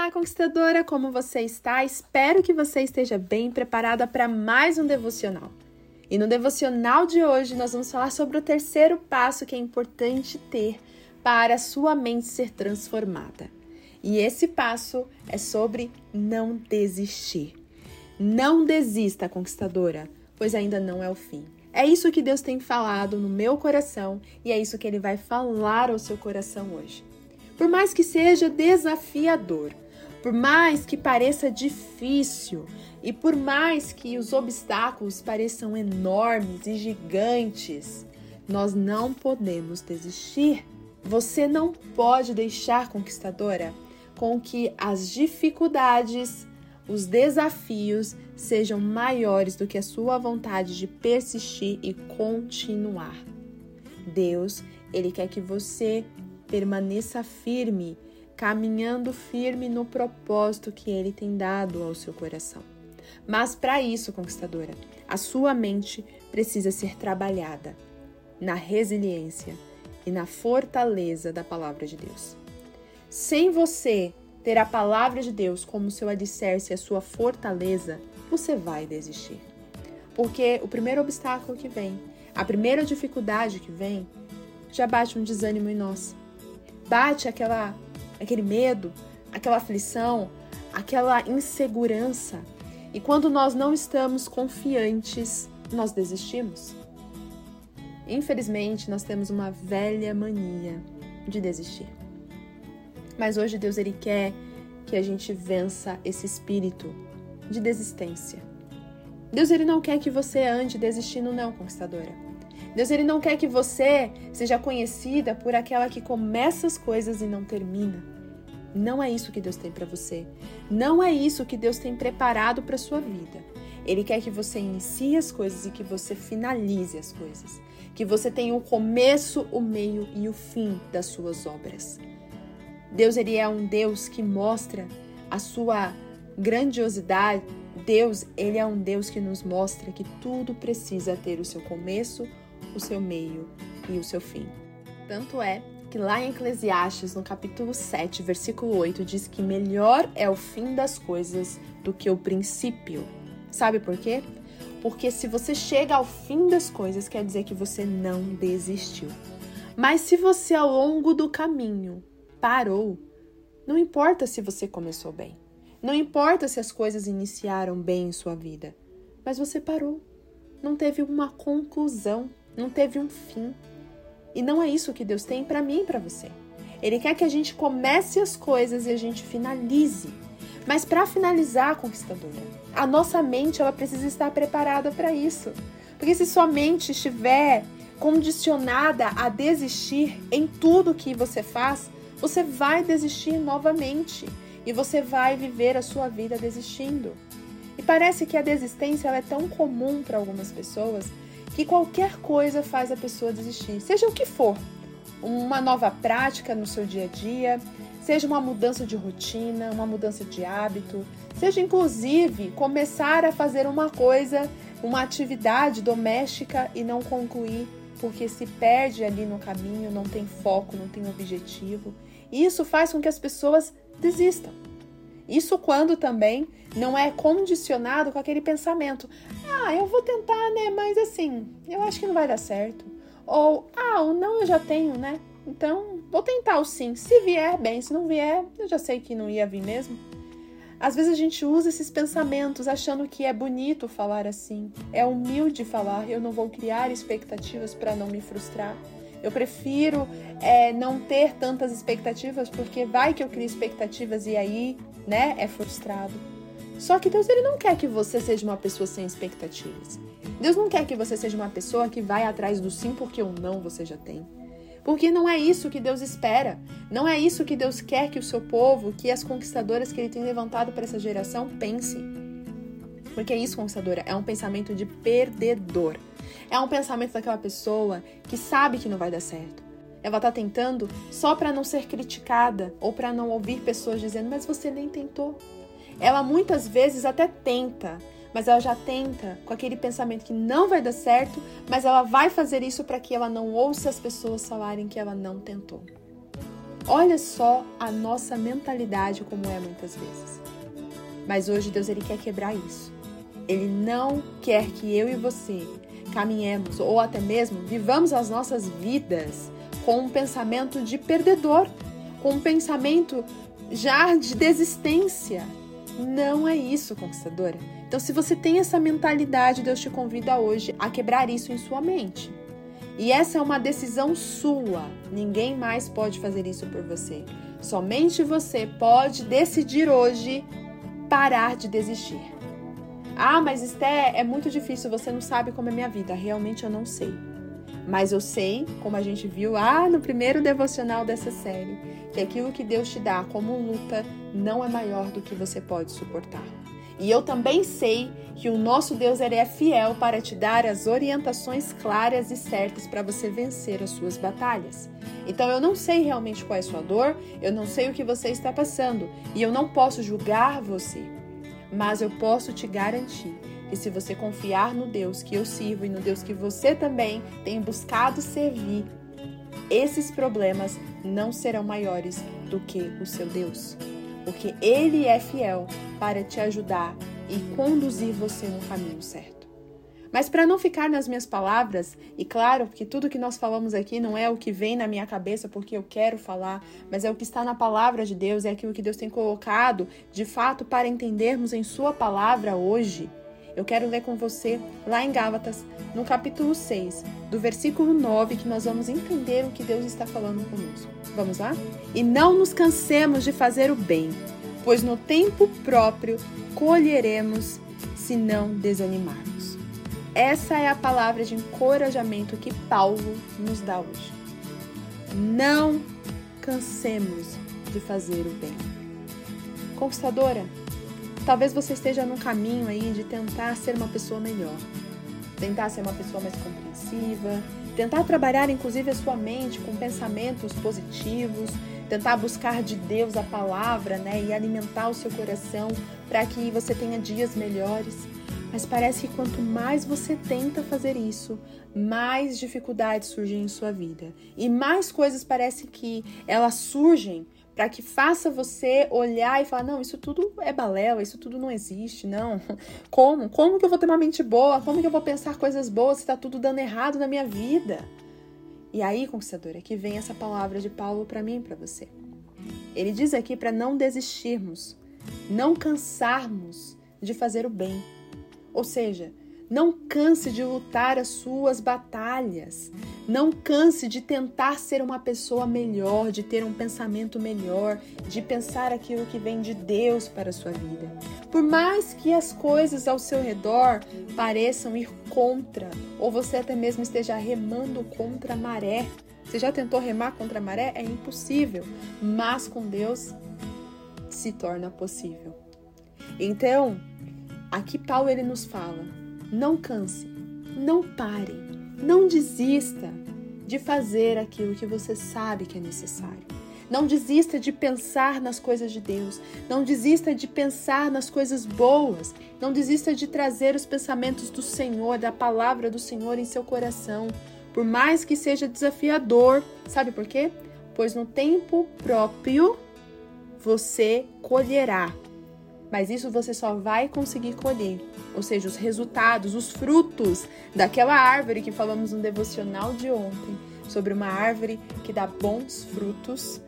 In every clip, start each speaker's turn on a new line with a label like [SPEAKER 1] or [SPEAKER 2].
[SPEAKER 1] Olá, conquistadora, como você está? Espero que você esteja bem preparada para mais um devocional. E no devocional de hoje nós vamos falar sobre o terceiro passo que é importante ter para a sua mente ser transformada. E esse passo é sobre não desistir. Não desista, conquistadora, pois ainda não é o fim. É isso que Deus tem falado no meu coração e é isso que Ele vai falar ao seu coração hoje. Por mais que seja desafiador, por mais que pareça difícil e por mais que os obstáculos pareçam enormes e gigantes, nós não podemos desistir. Você não pode deixar, conquistadora, com que as dificuldades, os desafios sejam maiores do que a sua vontade de persistir e continuar. Deus, ele quer que você permaneça firme caminhando firme no propósito que ele tem dado ao seu coração. Mas para isso, conquistadora, a sua mente precisa ser trabalhada na resiliência e na fortaleza da palavra de Deus. Sem você ter a palavra de Deus como seu alicerce e a sua fortaleza, você vai desistir. Porque o primeiro obstáculo que vem, a primeira dificuldade que vem, já bate um desânimo em nós. Bate aquela aquele medo, aquela aflição, aquela insegurança. E quando nós não estamos confiantes, nós desistimos. Infelizmente, nós temos uma velha mania de desistir. Mas hoje Deus ele quer que a gente vença esse espírito de desistência. Deus ele não quer que você ande desistindo não, conquistadora. Deus ele não quer que você seja conhecida por aquela que começa as coisas e não termina. Não é isso que Deus tem para você. Não é isso que Deus tem preparado para sua vida. Ele quer que você inicie as coisas e que você finalize as coisas. Que você tenha o começo, o meio e o fim das suas obras. Deus ele é um Deus que mostra a sua grandiosidade. Deus, ele é um Deus que nos mostra que tudo precisa ter o seu começo, o seu meio e o seu fim. Tanto é que lá em Eclesiastes, no capítulo 7, versículo 8, diz que melhor é o fim das coisas do que o princípio. Sabe por quê? Porque se você chega ao fim das coisas, quer dizer que você não desistiu. Mas se você ao longo do caminho parou, não importa se você começou bem, não importa se as coisas iniciaram bem em sua vida, mas você parou. Não teve uma conclusão, não teve um fim. E não é isso que Deus tem para mim e para você. Ele quer que a gente comece as coisas e a gente finalize. Mas para finalizar, conquistadora, a nossa mente ela precisa estar preparada para isso. Porque se sua mente estiver condicionada a desistir em tudo que você faz, você vai desistir novamente e você vai viver a sua vida desistindo. E parece que a desistência é tão comum para algumas pessoas que qualquer coisa faz a pessoa desistir, seja o que for. Uma nova prática no seu dia a dia, seja uma mudança de rotina, uma mudança de hábito, seja inclusive começar a fazer uma coisa, uma atividade doméstica e não concluir, porque se perde ali no caminho, não tem foco, não tem objetivo. E isso faz com que as pessoas desistam. Isso quando também não é condicionado com aquele pensamento: ah, eu vou tentar, né? Mas assim, eu acho que não vai dar certo. Ou, ah, o não eu já tenho, né? Então, vou tentar o sim. Se vier, bem. Se não vier, eu já sei que não ia vir mesmo. Às vezes a gente usa esses pensamentos achando que é bonito falar assim. É humilde falar, eu não vou criar expectativas para não me frustrar. Eu prefiro é, não ter tantas expectativas, porque vai que eu crio expectativas e aí né, é frustrado. Só que Deus ele não quer que você seja uma pessoa sem expectativas. Deus não quer que você seja uma pessoa que vai atrás do sim porque o não você já tem. Porque não é isso que Deus espera. Não é isso que Deus quer que o seu povo, que as conquistadoras que ele tem levantado para essa geração pensem. Porque isso, conquistadora, é um pensamento de perdedor. É um pensamento daquela pessoa que sabe que não vai dar certo ela está tentando só para não ser criticada ou para não ouvir pessoas dizendo, mas você nem tentou. Ela muitas vezes até tenta, mas ela já tenta com aquele pensamento que não vai dar certo, mas ela vai fazer isso para que ela não ouça as pessoas falarem que ela não tentou. Olha só a nossa mentalidade como é muitas vezes. Mas hoje Deus ele quer quebrar isso. Ele não quer que eu e você caminhemos ou até mesmo vivamos as nossas vidas com um pensamento de perdedor, com um pensamento já de desistência. Não é isso, conquistadora. Então, se você tem essa mentalidade, Deus te convida hoje a quebrar isso em sua mente. E essa é uma decisão sua. Ninguém mais pode fazer isso por você. Somente você pode decidir hoje parar de desistir. Ah, mas Esté, é muito difícil, você não sabe como é minha vida. Realmente eu não sei. Mas eu sei, como a gente viu lá no primeiro devocional dessa série, que aquilo que Deus te dá como luta não é maior do que você pode suportar. E eu também sei que o nosso Deus ele é fiel para te dar as orientações claras e certas para você vencer as suas batalhas. Então eu não sei realmente qual é a sua dor, eu não sei o que você está passando e eu não posso julgar você, mas eu posso te garantir que se você confiar no Deus que eu sirvo e no Deus que você também tem buscado servir, esses problemas não serão maiores do que o seu Deus porque Ele é fiel para te ajudar e conduzir você no caminho certo. Mas para não ficar nas minhas palavras, e claro que tudo que nós falamos aqui não é o que vem na minha cabeça porque eu quero falar, mas é o que está na palavra de Deus, é aquilo que Deus tem colocado de fato para entendermos em Sua palavra hoje. Eu quero ler com você lá em Gálatas, no capítulo 6, do versículo 9, que nós vamos entender o que Deus está falando conosco. Vamos lá? E não nos cansemos de fazer o bem, pois no tempo próprio colheremos se não desanimarmos. Essa é a palavra de encorajamento que Paulo nos dá hoje. Não cansemos de fazer o bem. Conquistadora, Talvez você esteja num caminho aí de tentar ser uma pessoa melhor, tentar ser uma pessoa mais compreensiva, tentar trabalhar inclusive a sua mente com pensamentos positivos, tentar buscar de Deus a palavra, né, e alimentar o seu coração para que você tenha dias melhores. Mas parece que quanto mais você tenta fazer isso, mais dificuldades surgem em sua vida. E mais coisas parece que elas surgem para que faça você olhar e falar: não, isso tudo é balela, isso tudo não existe, não. Como? Como que eu vou ter uma mente boa? Como que eu vou pensar coisas boas se está tudo dando errado na minha vida? E aí, conquistadora, que vem essa palavra de Paulo para mim e para você. Ele diz aqui para não desistirmos, não cansarmos de fazer o bem. Ou seja, não canse de lutar as suas batalhas. Não canse de tentar ser uma pessoa melhor, de ter um pensamento melhor, de pensar aquilo que vem de Deus para a sua vida. Por mais que as coisas ao seu redor pareçam ir contra, ou você até mesmo esteja remando contra a maré. Você já tentou remar contra a maré? É impossível, mas com Deus se torna possível. Então, aqui Paulo ele nos fala não canse, não pare, não desista de fazer aquilo que você sabe que é necessário. Não desista de pensar nas coisas de Deus. Não desista de pensar nas coisas boas. Não desista de trazer os pensamentos do Senhor, da palavra do Senhor em seu coração. Por mais que seja desafiador. Sabe por quê? Pois no tempo próprio você colherá mas isso você só vai conseguir colher, ou seja, os resultados, os frutos daquela árvore que falamos no devocional de ontem, sobre uma árvore que dá bons frutos.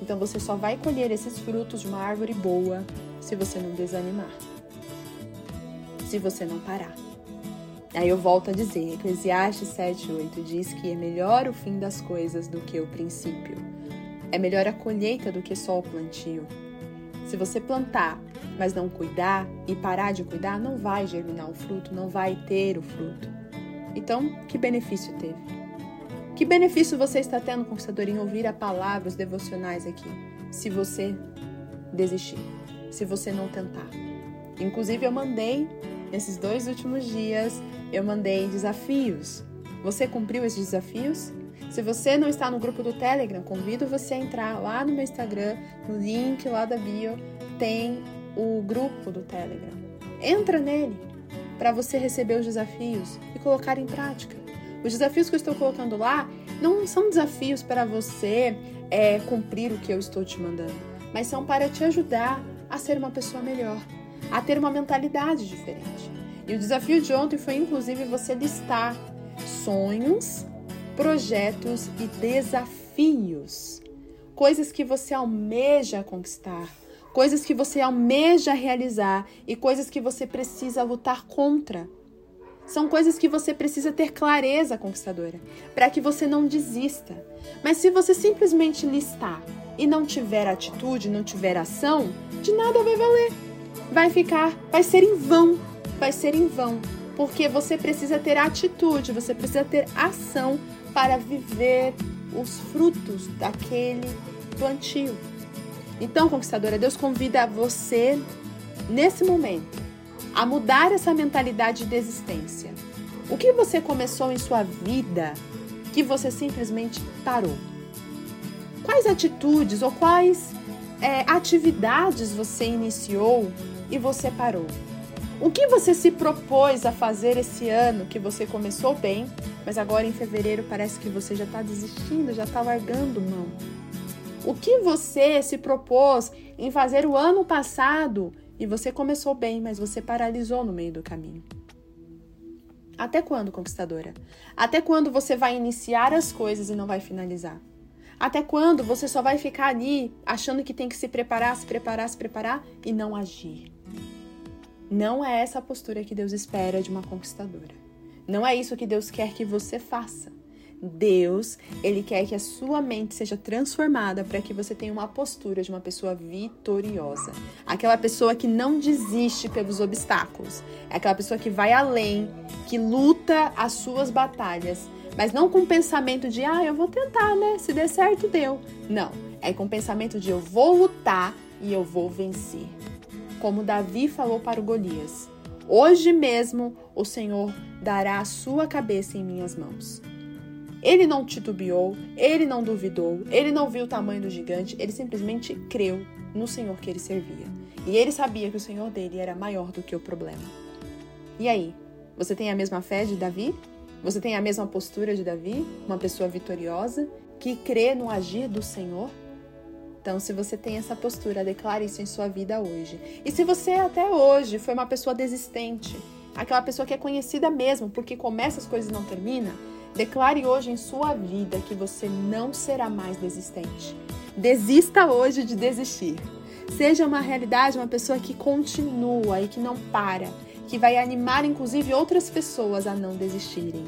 [SPEAKER 1] Então você só vai colher esses frutos de uma árvore boa se você não desanimar. Se você não parar. Aí eu volto a dizer, Eclesiastes 7:8 diz que é melhor o fim das coisas do que o princípio. É melhor a colheita do que só o plantio. Se você plantar, mas não cuidar e parar de cuidar, não vai germinar o fruto, não vai ter o fruto. Então, que benefício teve? Que benefício você está tendo, conquistador, em ouvir a palavra, os devocionais aqui, se você desistir, se você não tentar? Inclusive, eu mandei, nesses dois últimos dias, eu mandei desafios. Você cumpriu esses desafios? Se você não está no grupo do Telegram, convido você a entrar lá no meu Instagram, no link lá da bio, tem o grupo do Telegram. Entra nele para você receber os desafios e colocar em prática. Os desafios que eu estou colocando lá não são desafios para você é, cumprir o que eu estou te mandando, mas são para te ajudar a ser uma pessoa melhor, a ter uma mentalidade diferente. E o desafio de ontem foi inclusive você listar sonhos, projetos e desafios, coisas que você almeja conquistar, coisas que você almeja realizar e coisas que você precisa lutar contra. São coisas que você precisa ter clareza, conquistadora, para que você não desista. Mas se você simplesmente listar e não tiver atitude, não tiver ação, de nada vai valer. Vai ficar, vai ser em vão, vai ser em vão, porque você precisa ter atitude, você precisa ter ação para viver os frutos daquele plantio. Então, conquistadora, Deus convida você nesse momento a mudar essa mentalidade de desistência. O que você começou em sua vida que você simplesmente parou? Quais atitudes ou quais é, atividades você iniciou e você parou? O que você se propôs a fazer esse ano que você começou bem, mas agora em fevereiro parece que você já está desistindo, já está largando mão? O que você se propôs em fazer o ano passado e você começou bem, mas você paralisou no meio do caminho? Até quando, conquistadora? Até quando você vai iniciar as coisas e não vai finalizar? Até quando você só vai ficar ali achando que tem que se preparar, se preparar, se preparar e não agir? Não é essa a postura que Deus espera de uma conquistadora. Não é isso que Deus quer que você faça. Deus, ele quer que a sua mente seja transformada para que você tenha uma postura de uma pessoa vitoriosa. Aquela pessoa que não desiste pelos obstáculos. É aquela pessoa que vai além, que luta as suas batalhas, mas não com o pensamento de, ah, eu vou tentar, né? Se der certo, deu. Não. É com o pensamento de eu vou lutar e eu vou vencer. Como Davi falou para o Golias: Hoje mesmo o Senhor dará a sua cabeça em minhas mãos. Ele não titubeou, ele não duvidou, ele não viu o tamanho do gigante, ele simplesmente creu no Senhor que ele servia. E ele sabia que o Senhor dele era maior do que o problema. E aí, você tem a mesma fé de Davi? Você tem a mesma postura de Davi? Uma pessoa vitoriosa que crê no agir do Senhor? Então, se você tem essa postura, declare isso em sua vida hoje. E se você até hoje foi uma pessoa desistente, aquela pessoa que é conhecida mesmo porque começa as coisas e não termina, Declare hoje em sua vida que você não será mais desistente. Desista hoje de desistir. Seja uma realidade, uma pessoa que continua e que não para, que vai animar inclusive outras pessoas a não desistirem.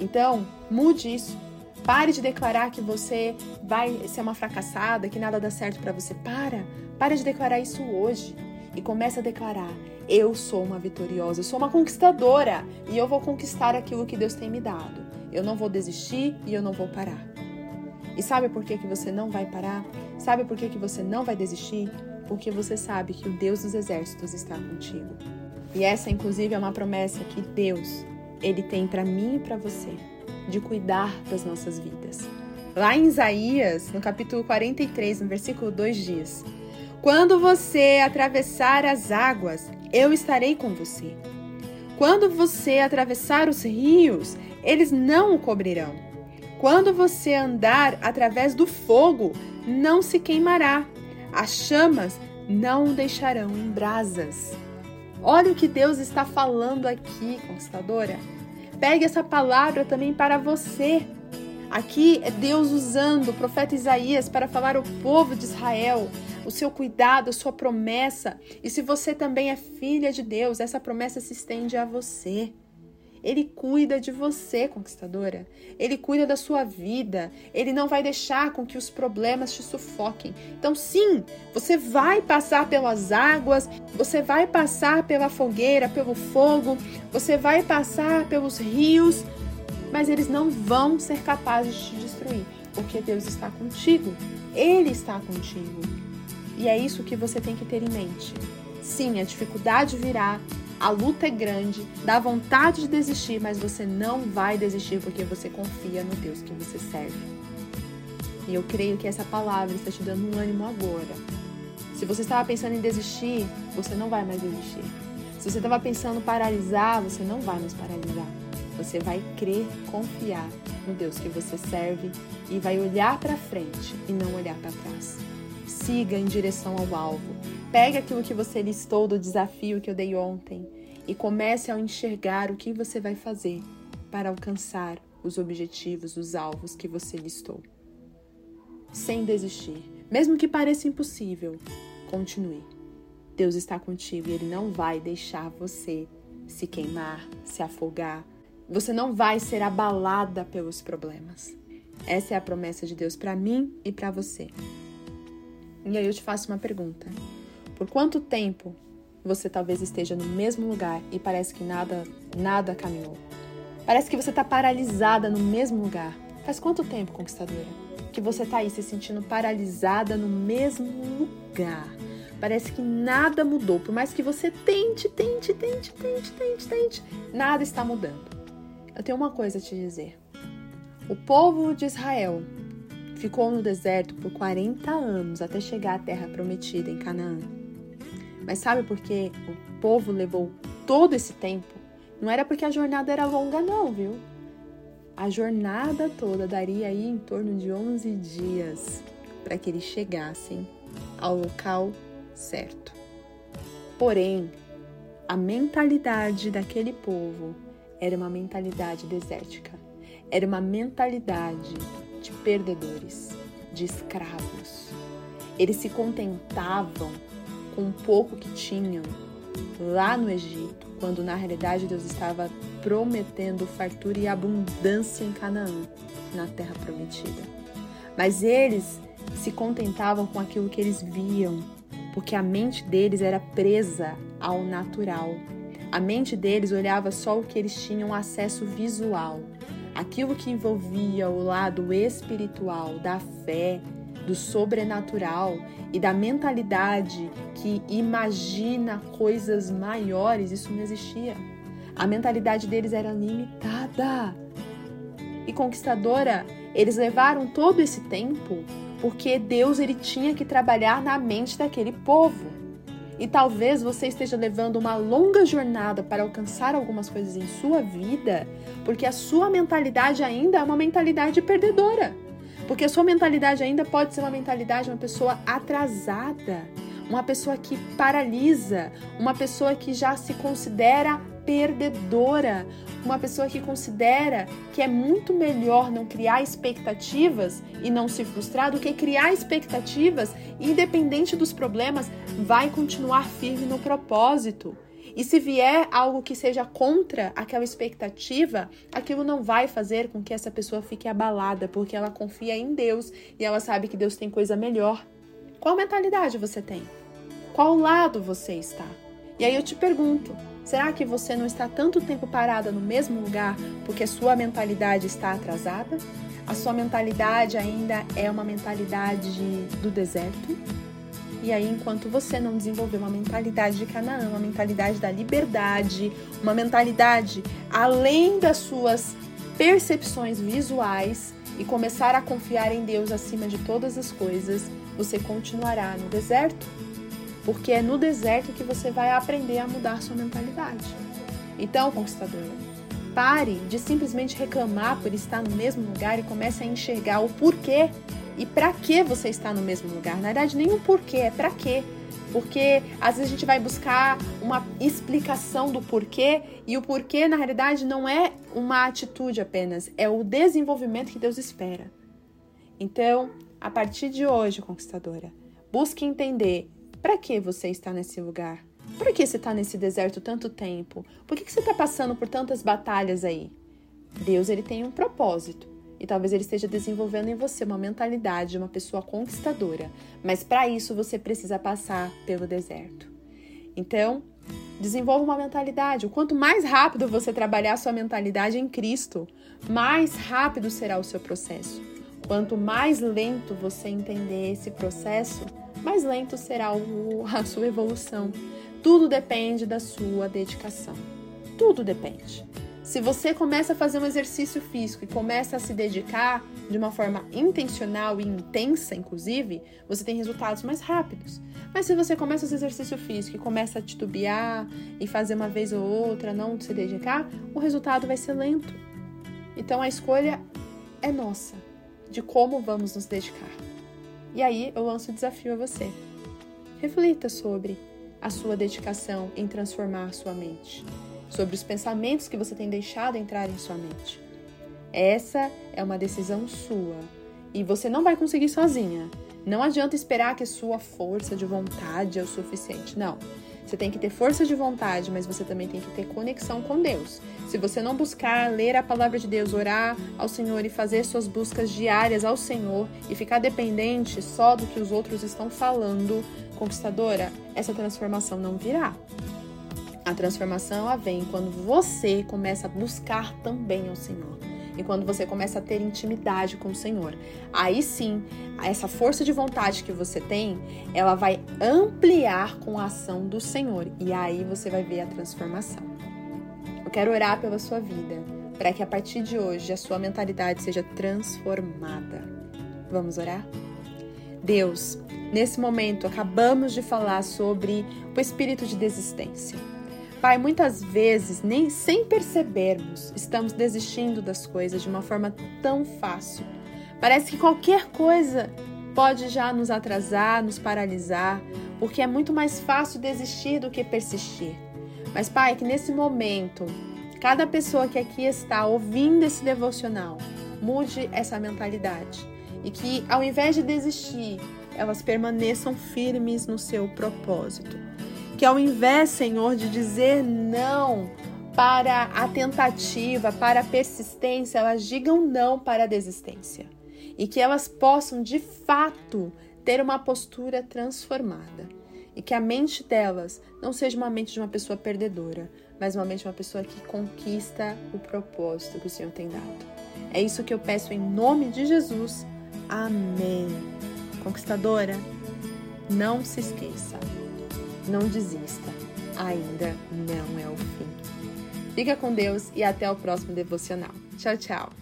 [SPEAKER 1] Então, mude isso. Pare de declarar que você vai ser uma fracassada, que nada dá certo para você. Para. Pare de declarar isso hoje e comece a declarar: eu sou uma vitoriosa, eu sou uma conquistadora e eu vou conquistar aquilo que Deus tem me dado. Eu não vou desistir e eu não vou parar. E sabe por que, que você não vai parar? Sabe por que, que você não vai desistir? Porque você sabe que o Deus dos exércitos está contigo. E essa, inclusive, é uma promessa que Deus ele tem para mim e para você, de cuidar das nossas vidas. Lá em Isaías, no capítulo 43, no versículo 2 diz: Quando você atravessar as águas, eu estarei com você. Quando você atravessar os rios, eles não o cobrirão. Quando você andar através do fogo, não se queimará. As chamas não o deixarão em brasas. Olha o que Deus está falando aqui, conquistadora. Pegue essa palavra também para você. Aqui é Deus usando o profeta Isaías para falar ao povo de Israel o seu cuidado, a sua promessa. E se você também é filha de Deus, essa promessa se estende a você. Ele cuida de você, conquistadora. Ele cuida da sua vida. Ele não vai deixar com que os problemas te sufoquem. Então, sim, você vai passar pelas águas, você vai passar pela fogueira, pelo fogo, você vai passar pelos rios, mas eles não vão ser capazes de te destruir, porque Deus está contigo. Ele está contigo. E é isso que você tem que ter em mente. Sim, a dificuldade virá, a luta é grande, dá vontade de desistir, mas você não vai desistir porque você confia no Deus que você serve. E eu creio que essa palavra está te dando um ânimo agora. Se você estava pensando em desistir, você não vai mais desistir. Se você estava pensando em paralisar, você não vai mais paralisar. você vai crer, confiar no Deus que você serve e vai olhar para frente e não olhar para trás. Siga em direção ao alvo. Pegue aquilo que você listou do desafio que eu dei ontem e comece a enxergar o que você vai fazer para alcançar os objetivos, os alvos que você listou. Sem desistir. Mesmo que pareça impossível, continue. Deus está contigo e Ele não vai deixar você se queimar, se afogar. Você não vai ser abalada pelos problemas. Essa é a promessa de Deus para mim e para você. E aí eu te faço uma pergunta: por quanto tempo você talvez esteja no mesmo lugar e parece que nada, nada caminhou? Parece que você está paralisada no mesmo lugar. Faz quanto tempo, conquistadora, que você está aí se sentindo paralisada no mesmo lugar? Parece que nada mudou. Por mais que você tente, tente, tente, tente, tente, tente, nada está mudando. Eu tenho uma coisa a te dizer. O povo de Israel ficou no deserto por 40 anos até chegar à terra prometida em Canaã. Mas sabe por que o povo levou todo esse tempo? Não era porque a jornada era longa, não, viu? A jornada toda daria aí em torno de 11 dias para que eles chegassem ao local certo. Porém, a mentalidade daquele povo era uma mentalidade desértica, era uma mentalidade de perdedores, de escravos. Eles se contentavam com o pouco que tinham lá no Egito, quando na realidade Deus estava prometendo fartura e abundância em Canaã, na terra prometida. Mas eles se contentavam com aquilo que eles viam, porque a mente deles era presa ao natural. A mente deles olhava só o que eles tinham acesso visual, aquilo que envolvia o lado espiritual, da fé, do sobrenatural e da mentalidade que imagina coisas maiores, isso não existia. A mentalidade deles era limitada. E conquistadora, eles levaram todo esse tempo porque Deus ele tinha que trabalhar na mente daquele povo. E talvez você esteja levando uma longa jornada para alcançar algumas coisas em sua vida, porque a sua mentalidade ainda é uma mentalidade perdedora. Porque a sua mentalidade ainda pode ser uma mentalidade de uma pessoa atrasada, uma pessoa que paralisa, uma pessoa que já se considera perdedora, uma pessoa que considera que é muito melhor não criar expectativas e não se frustrar do que criar expectativas independente dos problemas, vai continuar firme no propósito. E se vier algo que seja contra aquela expectativa, aquilo não vai fazer com que essa pessoa fique abalada, porque ela confia em Deus e ela sabe que Deus tem coisa melhor. Qual mentalidade você tem? Qual lado você está? E aí eu te pergunto: será que você não está tanto tempo parada no mesmo lugar porque sua mentalidade está atrasada? A sua mentalidade ainda é uma mentalidade do deserto? E aí, enquanto você não desenvolver uma mentalidade de Canaã, uma mentalidade da liberdade, uma mentalidade além das suas percepções visuais e começar a confiar em Deus acima de todas as coisas, você continuará no deserto porque é no deserto que você vai aprender a mudar sua mentalidade. Então, conquistadora, pare de simplesmente reclamar por estar no mesmo lugar e comece a enxergar o porquê e para que você está no mesmo lugar. Na verdade, o porquê, é para quê. Porque às vezes a gente vai buscar uma explicação do porquê e o porquê, na realidade, não é uma atitude apenas, é o desenvolvimento que Deus espera. Então, a partir de hoje, conquistadora, busque entender para que você está nesse lugar? Por que você está nesse deserto tanto tempo? Por que, que você está passando por tantas batalhas aí? Deus ele tem um propósito e talvez ele esteja desenvolvendo em você uma mentalidade de uma pessoa conquistadora, mas para isso você precisa passar pelo deserto. Então, desenvolva uma mentalidade. O quanto mais rápido você trabalhar sua mentalidade em Cristo, mais rápido será o seu processo. Quanto mais lento você entender esse processo, mais lento será o, a sua evolução. Tudo depende da sua dedicação. Tudo depende. Se você começa a fazer um exercício físico e começa a se dedicar de uma forma intencional e intensa, inclusive, você tem resultados mais rápidos. Mas se você começa esse exercício físico e começa a titubear e fazer uma vez ou outra, não se dedicar, o resultado vai ser lento. Então a escolha é nossa de como vamos nos dedicar. E aí eu lanço o desafio a você. Reflita sobre a sua dedicação em transformar sua mente sobre os pensamentos que você tem deixado entrar em sua mente. Essa é uma decisão sua e você não vai conseguir sozinha. Não adianta esperar que a sua força de vontade é o suficiente. Não. Você tem que ter força de vontade, mas você também tem que ter conexão com Deus. Se você não buscar ler a palavra de Deus, orar ao Senhor e fazer suas buscas diárias ao Senhor e ficar dependente só do que os outros estão falando, conquistadora, essa transformação não virá. A transformação ela vem quando você começa a buscar também ao Senhor. E quando você começa a ter intimidade com o Senhor. Aí sim, essa força de vontade que você tem, ela vai ampliar com a ação do Senhor. E aí você vai ver a transformação. Eu quero orar pela sua vida, para que a partir de hoje a sua mentalidade seja transformada. Vamos orar? Deus, nesse momento acabamos de falar sobre o espírito de desistência. Pai, muitas vezes, nem sem percebermos, estamos desistindo das coisas de uma forma tão fácil. Parece que qualquer coisa pode já nos atrasar, nos paralisar, porque é muito mais fácil desistir do que persistir. Mas, Pai, que nesse momento, cada pessoa que aqui está ouvindo esse devocional mude essa mentalidade e que, ao invés de desistir, elas permaneçam firmes no seu propósito que ao invés, Senhor, de dizer não para a tentativa, para a persistência, elas digam não para a desistência. E que elas possam, de fato, ter uma postura transformada. E que a mente delas não seja uma mente de uma pessoa perdedora, mas uma mente de uma pessoa que conquista o propósito que o Senhor tem dado. É isso que eu peço em nome de Jesus. Amém. Conquistadora, não se esqueça. Não desista, ainda não é o fim. Fica com Deus e até o próximo devocional. Tchau, tchau.